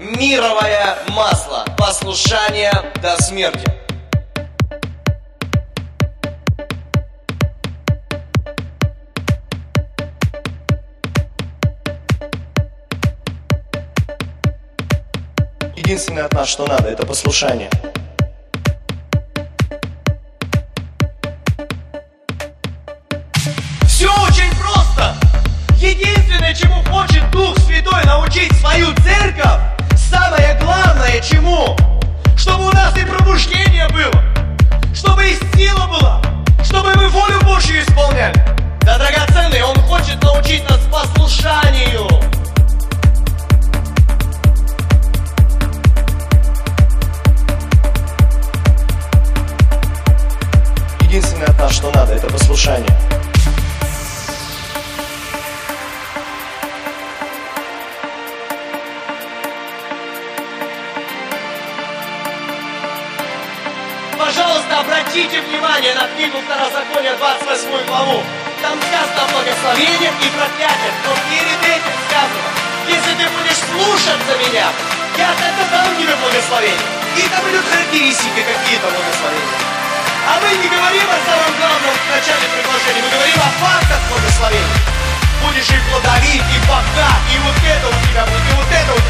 мировое масло. Послушание до смерти. Единственное от нас, что надо, это послушание. Все очень просто. Единственное, чему хочет Дух Святой научить свою церковь, главное чему, чтобы у нас и пробуждение было, чтобы и сила была, чтобы мы волю Божью исполняли. Да, драгоценный, Он хочет научить нас послушанию. Единственное от нас, что надо, это послушание. Обратите внимание на книгу Второзакония, 28 главу. Там сказано о благословениях и проклятиях, но перед этим сказано, если ты будешь слушаться меня, я тогда дам тебе благословение. И там идут характеристики какие-то благословения. А мы не говорим о самом главном в начале предложения, мы говорим о фактах благословения. Будешь и плодовит, и богат, и вот это у тебя будет, и вот это у тебя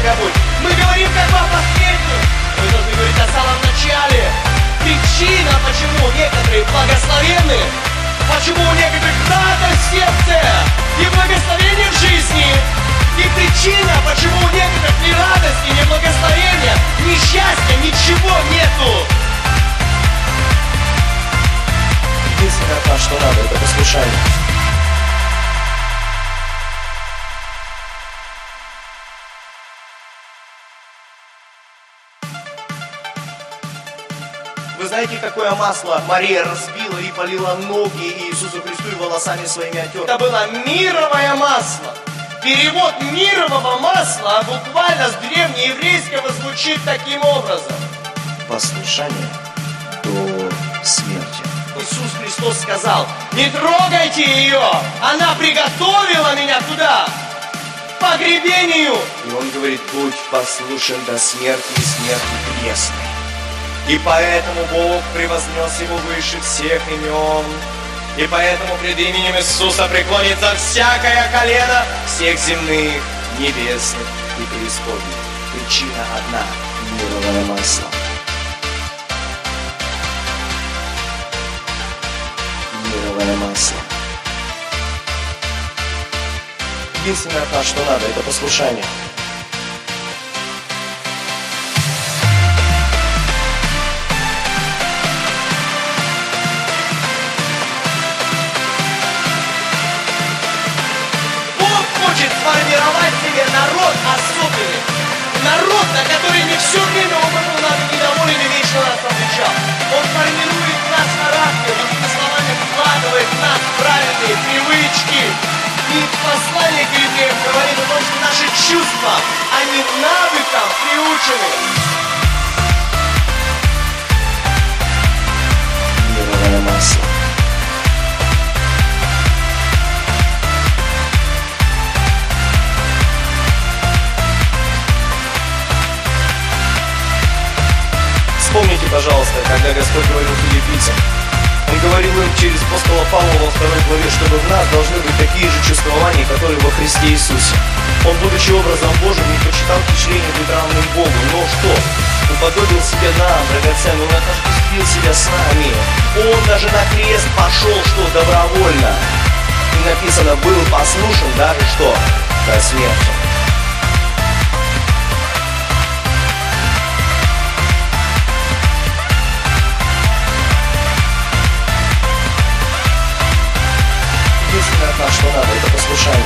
почему у некоторых в сердце и благословение в жизни. И причина, почему у некоторых ни радости, ни благословения, ни счастья, ничего нету. Единственное нас, что надо, это послушание. Вы знаете, какое масло Мария разбила и полила ноги Иисусу Христу и волосами своими отер? Это было мировое масло. Перевод мирового масла буквально с древнееврейского звучит таким образом. Послушание до смерти. Иисус Христос сказал, не трогайте ее, она приготовила меня туда, к погребению. И он говорит, будь послушен до смерти и смерти крестной. И поэтому Бог превознес его выше всех имен. И поэтому пред именем Иисуса преклонится всякое колено всех земных, небесных и преисподних. Причина одна – мировое масло. Мировое масло. Единственное что надо, это послушание. Народ особенный. Народ, на который не все время он был недоволен и вечно нас отвечал. Он формирует нас характер, другими словами, вкладывает в нас правильные привычки. И послание к евреям говорит о том, что наши чувства, они навыкам приучены. Мировое масло. Вспомните, пожалуйста, когда Господь говорил филиппийцам. Он говорил им через апостола Павла во второй главе, чтобы в нас должны быть такие же чувствования, которые во Христе Иисусе. Он, будучи образом Божьим, не почитал впечатление быть равным Богу. Но что? Уподобил себя нам, драгоценный, он отождествил себя с нами. Он даже на крест пошел, что добровольно. И написано, был послушен даже что? До смерти. Послушание.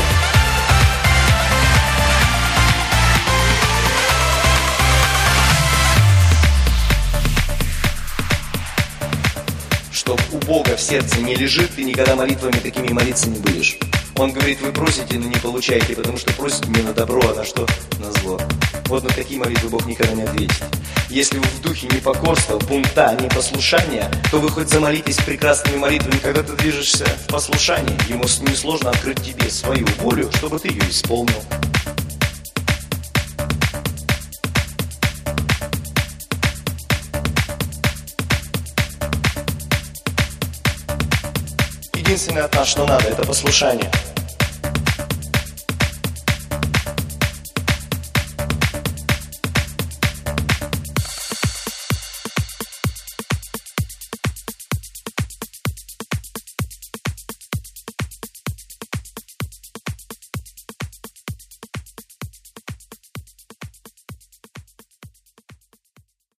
Что у Бога в сердце не лежит, ты никогда молитвами такими молиться не будешь. Он говорит, вы просите, но не получаете, потому что просите не на добро, а на что? На зло. Вот на такие молитвы Бог никогда не ответит. Если вы в духе непокорства, бунта, непослушания, то вы хоть замолитесь прекрасными молитвами, когда ты движешься в послушании, ему несложно открыть тебе свою волю, чтобы ты ее исполнил. Единственное от что надо, это послушание.